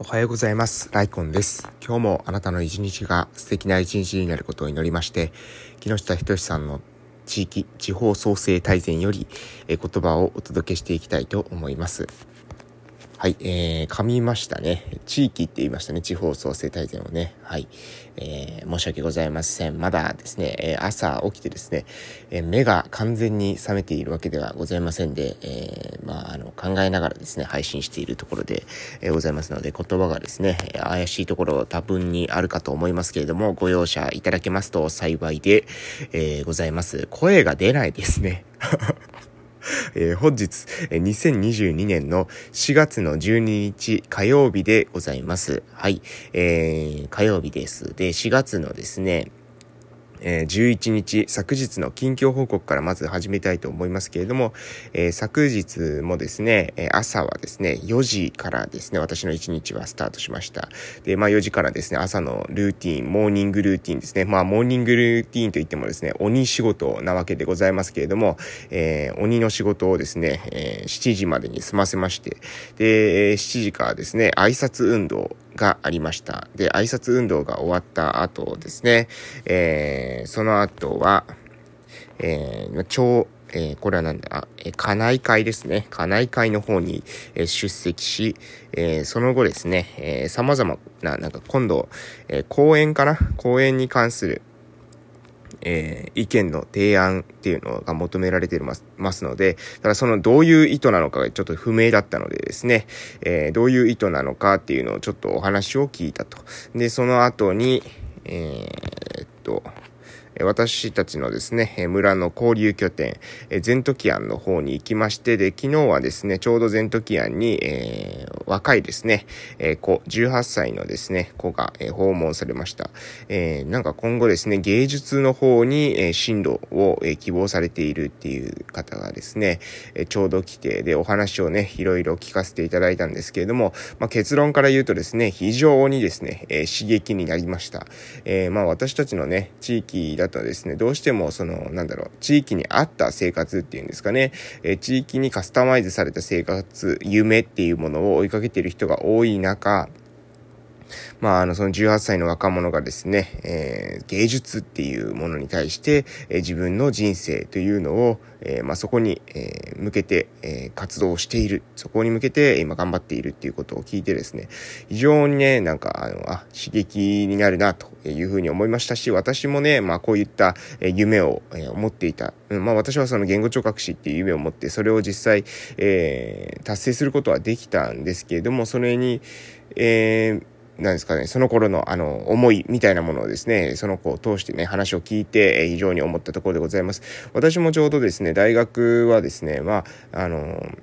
おはようございます。ライコンです。今日もあなたの一日が素敵な一日になることを祈りまして、木下仁さんの地域、地方創生大全より言葉をお届けしていきたいと思います。はい、えー、噛みましたね。地域って言いましたね。地方創生大全をね。はい。えー、申し訳ございません。まだですね、えー、朝起きてですね、えー、目が完全に覚めているわけではございませんで、えー、まあ、あの、考えながらですね、配信しているところで、えー、ございますので、言葉がですね、怪しいところ多分にあるかと思いますけれども、ご容赦いただけますと幸いで、えー、ございます。声が出ないですね。えー、本日、2022年の4月の12日火曜日でございます。はい。えー、火曜日です。で、4月のですね、えー、11日、昨日の近況報告からまず始めたいと思いますけれども、えー、昨日もですね、え朝はですね、4時からですね、私の1日はスタートしました。で、まあ4時からですね、朝のルーティン、モーニングルーティンですね。まあモーニングルーティンといってもですね、鬼仕事なわけでございますけれども、えー、鬼の仕事をですね、え7時までに済ませまして、で、7時からですね、挨拶運動、がありました。で、挨拶運動が終わった後ですね、えー、その後は、えー、超、えー、これはなんだ、えー、家内会ですね。家内会の方に、えー、出席し、えー、その後ですね、えー、様々な、なんか今度、えー、講演かな？講演に関する、えー、意見の提案っていうのが求められていますので、ただそのどういう意図なのかがちょっと不明だったのでですね、えー、どういう意図なのかっていうのをちょっとお話を聞いたと。で、その後に、えー、っと、私たちのですね、村の交流拠点、ゼントキアンの方に行きまして、で、昨日はですね、ちょうどゼントキアンに、えー、若いですね、えー、子、18歳のですね、子が、えー、訪問されました。えー、なんか今後ですね、芸術の方に、えー、進路を、えー、希望されているっていう方がですね、えー、ちょうど来て、で、お話をね、いろいろ聞かせていただいたんですけれども、まあ、結論から言うとですね、非常にですね、えー、刺激になりました。えー、まあ私たちのね、地域だとですね、どうしてもその、なんだろう、地域に合った生活っていうんですかね、え、地域にカスタマイズされた生活、夢っていうものを追いかけている人が多い中、まあ、あの、その18歳の若者がですね、えー、芸術っていうものに対して、えー、自分の人生というのを、えー、まあ、そこに、え向けて、え活動している。そこに向けて今頑張っているっていうことを聞いてですね、非常にね、なんか、あの、あ、刺激になるなというふうに思いましたし、私もね、まあ、こういった、え夢を、え思っていた。うん、まあ、私はその言語聴覚士っていう夢を持って、それを実際、え達成することはできたんですけれども、それに、えーなんですかね、その頃のあの思いみたいなものをですね、その子を通してね、話を聞いて、え非常に思ったところでございます。私もちょうどですね、大学はですね、まあ、あの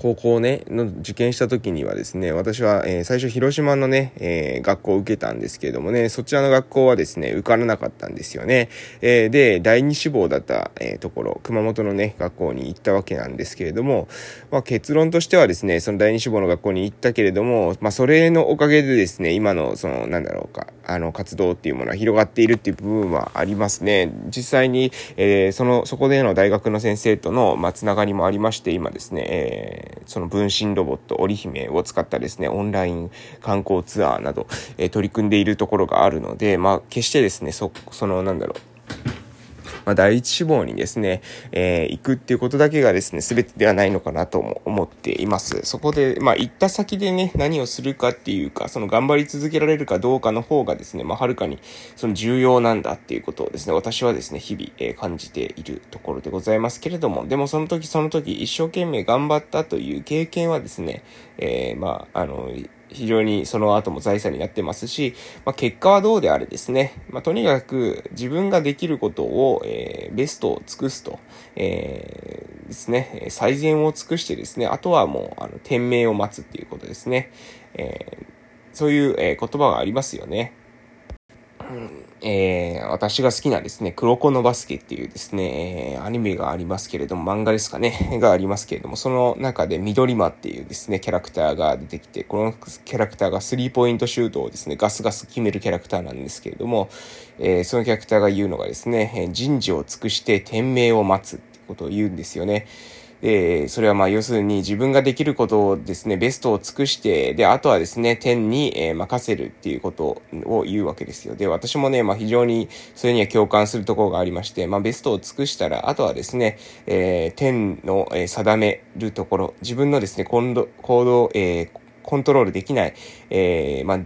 高校ね、の受験した時にはですね、私は、えー、最初広島のね、えー、学校を受けたんですけれどもね、そちらの学校はですね、受からなかったんですよね。えー、で、第二志望だった、えところ、熊本のね、学校に行ったわけなんですけれども、まあ、結論としてはですね、その第二志望の学校に行ったけれども、まあ、それのおかげでですね、今の、その、なんだろうか、あの、活動っていうものは広がっているっていう部分はありますね。実際に、えその、そこでの大学の先生との、まあ、つながりもありまして、今ですね、えその分身ロボット、織姫を使ったですね、オンライン観光ツアーなど、え取り組んでいるところがあるので、まあ、決してですね、そ、その、なんだろう、まあ、第一志望にですね、えー、行くっていうことだけがですね、全てではないのかなとも思っています。そこで、まあ、行った先でね、何をするかっていうか、その頑張り続けられるかどうかの方がですね、まあ、はるかに、その重要なんだっていうことをですね、私はですね、日々、えー、感じているところでございますけれども、でもその時その時一生懸命頑張ったという経験はですね、えー、まあ、あの、非常にその後も財産になってますし、まあ、結果はどうであれですね。まあ、とにかく自分ができることを、えー、ベストを尽くすと、えー、ですね、最善を尽くしてですね、あとはもう、あの、天命を待つっていうことですね。えー、そういう、え言葉がありますよね。えー、私が好きなですね、黒子のバスケっていうですね、えー、アニメがありますけれども、漫画ですかね、がありますけれども、その中で緑間っていうですね、キャラクターが出てきて、このキャラクターがスリーポイントシュートをですね、ガスガス決めるキャラクターなんですけれども、えー、そのキャラクターが言うのがですね、人事を尽くして天命を待つってことを言うんですよね。で、それはまあ要するに自分ができることをですね、ベストを尽くして、で、あとはですね、天に、任せるっていうことを言うわけですよ。で、私もね、まあ非常にそれには共感するところがありまして、まあベストを尽くしたら、あとはですね、えー、天の、定めるところ、自分のですね、行動、行動えー、コントロールできない、えー、まあ、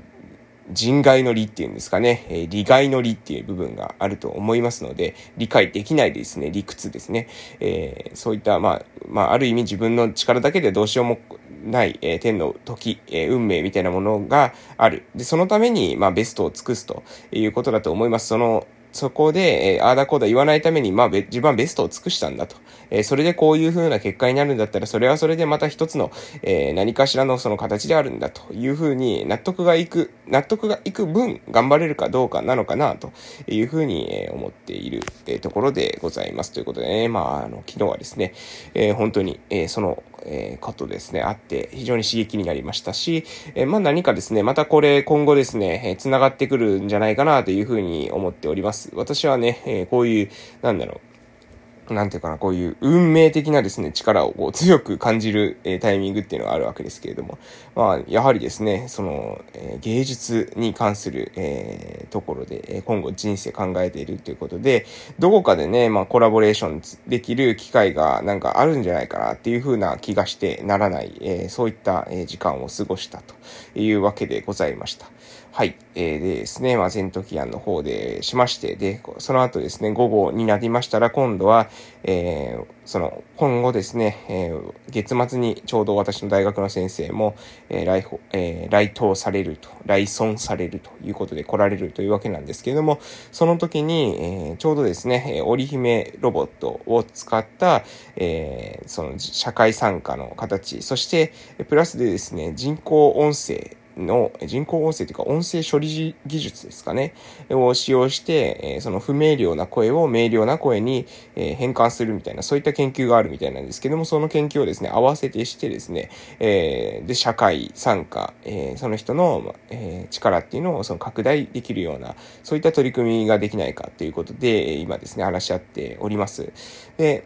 人外の理っていうんですかね、えー、利害の理っていう部分があると思いますので、理解できないですね、理屈ですね。えー、そういった、まあ、まあ、ある意味自分の力だけでどうしようもない、えー、天の時、えー、運命みたいなものがある。で、そのために、まあ、ベストを尽くすということだと思います。その、そこで、えー、ああだこうだ言わないために、まあ、自分はベストを尽くしたんだと。えー、それでこういう風な結果になるんだったら、それはそれでまた一つの、えー、何かしらのその形であるんだという風に納得がいく、納得がいく分頑張れるかどうかなのかなという風に、え思っている、えところでございます。ということでね、まあ、あの、昨日はですね、え本当に、えその、えことですね、あって非常に刺激になりましたし、えまあ何かですね、またこれ今後ですね、え繋がってくるんじゃないかなというふうに思っております。私はね、えこういう、なんだろう、なんていうかな、こういう運命的なですね、力をこう強く感じる、えー、タイミングっていうのがあるわけですけれども、まあ、やはりですね、その、えー、芸術に関する、えー、ところで、え今後人生考えているということで、どこかでね、まあ、コラボレーションできる機会がなんかあるんじゃないかなっていうふうな気がしてならない、えそういった、え時間を過ごしたというわけでございました。はい。えー、でですね、まあ、ゼントキアンの方でしまして、で、その後ですね、午後になりましたら、今度は、えー、その、今後ですね、えー、月末にちょうど私の大学の先生も、えー、来、えー、来島されると、来村されるということで来られるというわけなんですけれども、その時に、えー、ちょうどですね、織姫ロボットを使った、えー、その、社会参加の形、そして、プラスでですね、人工音声、の人工音声というか音声処理技術ですかね、を使用して、その不明瞭な声を明瞭な声に変換するみたいな、そういった研究があるみたいなんですけども、その研究をですね、合わせてしてですね、えで、社会参加、えその人の、え力っていうのをその拡大できるような、そういった取り組みができないかということで、今ですね、話し合っております。で、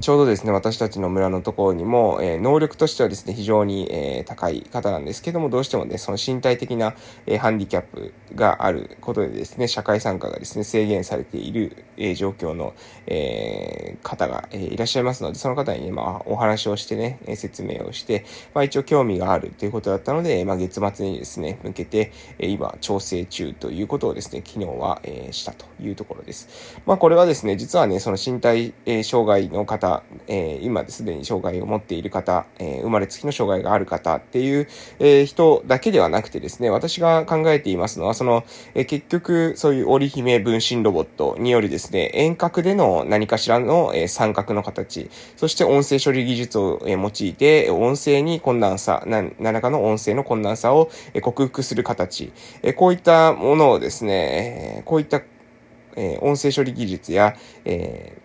ちょうどですね、私たちの村のところにも、えー、能力としてはですね、非常に、えー、高い方なんですけども、どうしてもね、その身体的な、えー、ハンディキャップがあることでですね、社会参加がですね、制限されている、え、状況の、え、方が、え、いらっしゃいますので、その方にね、まあ、お話をしてね、説明をして、まあ、一応興味があるということだったので、まあ、月末にですね、向けて、え、今、調整中ということをですね、昨日は、え、したというところです。まあ、これはですね、実はね、その身体、え、障害の方、えー、今すでに障害を持っている方、えー、生まれつきの障害がある方っていう、えー、人だけではなくてですね、私が考えていますのは、その、え、結局、そういう織姫分身ロボットによるですね、遠隔での何かしらの、え、三角の形、そして音声処理技術を、え、用いて、音声に困難さ、何らかの音声の困難さを、え、克服する形、え、こういったものをですね、え、こういった、え、音声処理技術や、え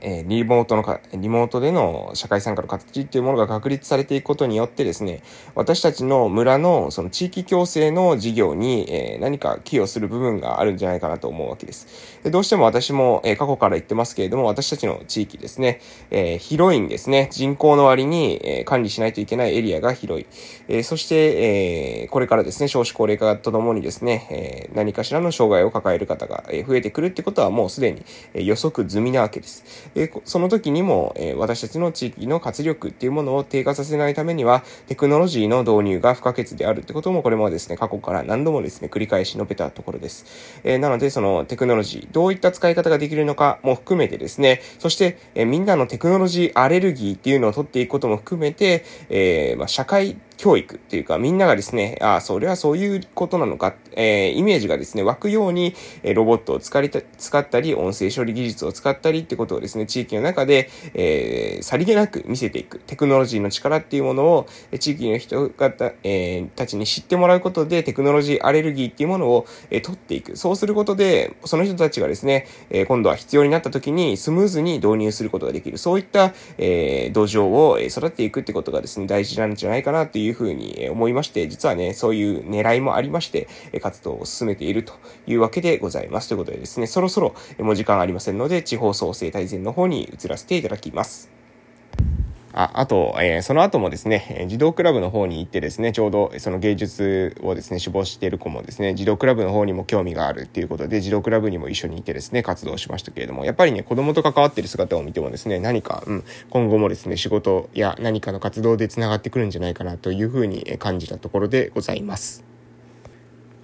えリモートのか、リモートでの社会参加の形っていうものが確立されていくことによってですね、私たちの村のその地域共生の事業に、え何か寄与する部分があるんじゃないかなと思うわけです。でどうしても私も、え過去から言ってますけれども、私たちの地域ですね、え広いんですね。人口の割に、え管理しないといけないエリアが広い。えそして、えこれからですね、少子高齢化とともにですね、え何かしらの障害を抱える方が増えてくるってことはもうすでに予測済みなわけです。えその時にも、え私たちの地域の活力っていうものを低下させないためには、テクノロジーの導入が不可欠であるってことも、これもですね、過去から何度もですね、繰り返し述べたところです。えなので、そのテクノロジー、どういった使い方ができるのかも含めてですね、そして、えみんなのテクノロジーアレルギーっていうのを取っていくことも含めて、え、まあ、社会教育っていうか、みんながですね、ああ、それはそういうことなのか、えー、イメージがですね、湧くように、えロボットを使りた使ったり、音声処理技術を使ったりってことをですね、地域の中で、えー、さりげなく見せていく。テクノロジーの力っていうものを、地域の人方、えー、たちに知ってもらうことで、テクノロジーアレルギーっていうものを、えー、取っていく。そうすることで、その人たちがですね、えー、今度は必要になった時にスムーズに導入することができる。そういった、えー、土壌を育てていくってことがですね、大事なんじゃないかなといういうふうに思いいまして、実はね、そういう狙いもありまして、活動を進めているというわけでございます。ということでですね、そろそろもう時間ありませんので、地方創生大全の方に移らせていただきます。あ、あと、えー、その後もですね、児童クラブの方に行ってですね、ちょうどその芸術をですね、志望している子もですね、児童クラブの方にも興味があるっていうことで、児童クラブにも一緒にいてですね、活動しましたけれども、やっぱりね、子供と関わってる姿を見てもですね、何か、うん、今後もですね、仕事や何かの活動で繋がってくるんじゃないかなというふうに感じたところでございます。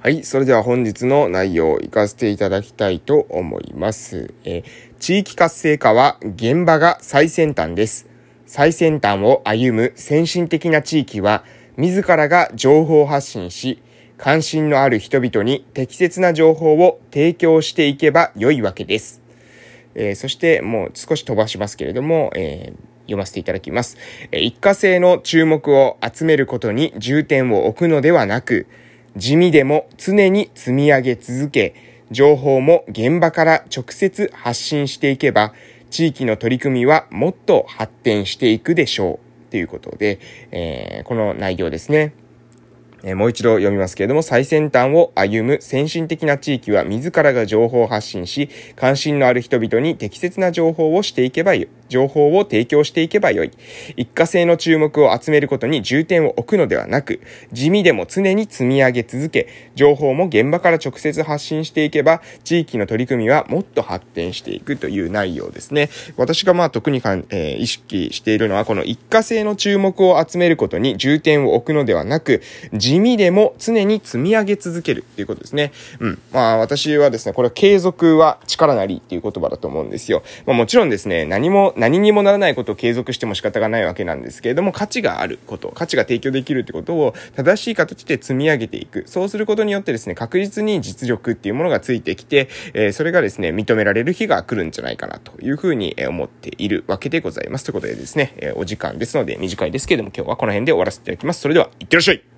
はい。それでは本日の内容を活かせていただきたいと思います。えー、地域活性化は現場が最先端です。最先端を歩む先進的な地域は、自らが情報発信し、関心のある人々に適切な情報を提供していけば良いわけです。えー、そしてもう少し飛ばしますけれども、えー、読ませていただきます。一過性の注目を集めることに重点を置くのではなく、地味でも常に積み上げ続け、情報も現場から直接発信していけば、地域の取り組みはもっと発展していくでしょう。ということで、えー、この内容ですね。え、もう一度読みますけれども、最先端を歩む先進的な地域は自らが情報を発信し、関心のある人々に適切な情報をしていけばよ。情報を提供していけばよい。一過性の注目を集めることに重点を置くのではなく、地味でも常に積み上げ続け、情報も現場から直接発信していけば、地域の取り組みはもっと発展していくという内容ですね。私がまあ特にかん、えー、意識しているのは、この一過性の注目を集めることに重点を置くのではなく、地味でも常に積み上げ続けるっていうことですね。うん。まあ私はですね、これは継続は力なりっていう言葉だと思うんですよ。まあもちろんですね、何も何にもならないことを継続しても仕方がないわけなんですけれども、価値があること、価値が提供できるってことを正しい形で積み上げていく。そうすることによってですね、確実に実力っていうものがついてきて、えー、それがですね、認められる日が来るんじゃないかなというふうに思っているわけでございます。ということでですね、えー、お時間ですので短いですけれども今日はこの辺で終わらせていただきます。それでは、いってらっしゃい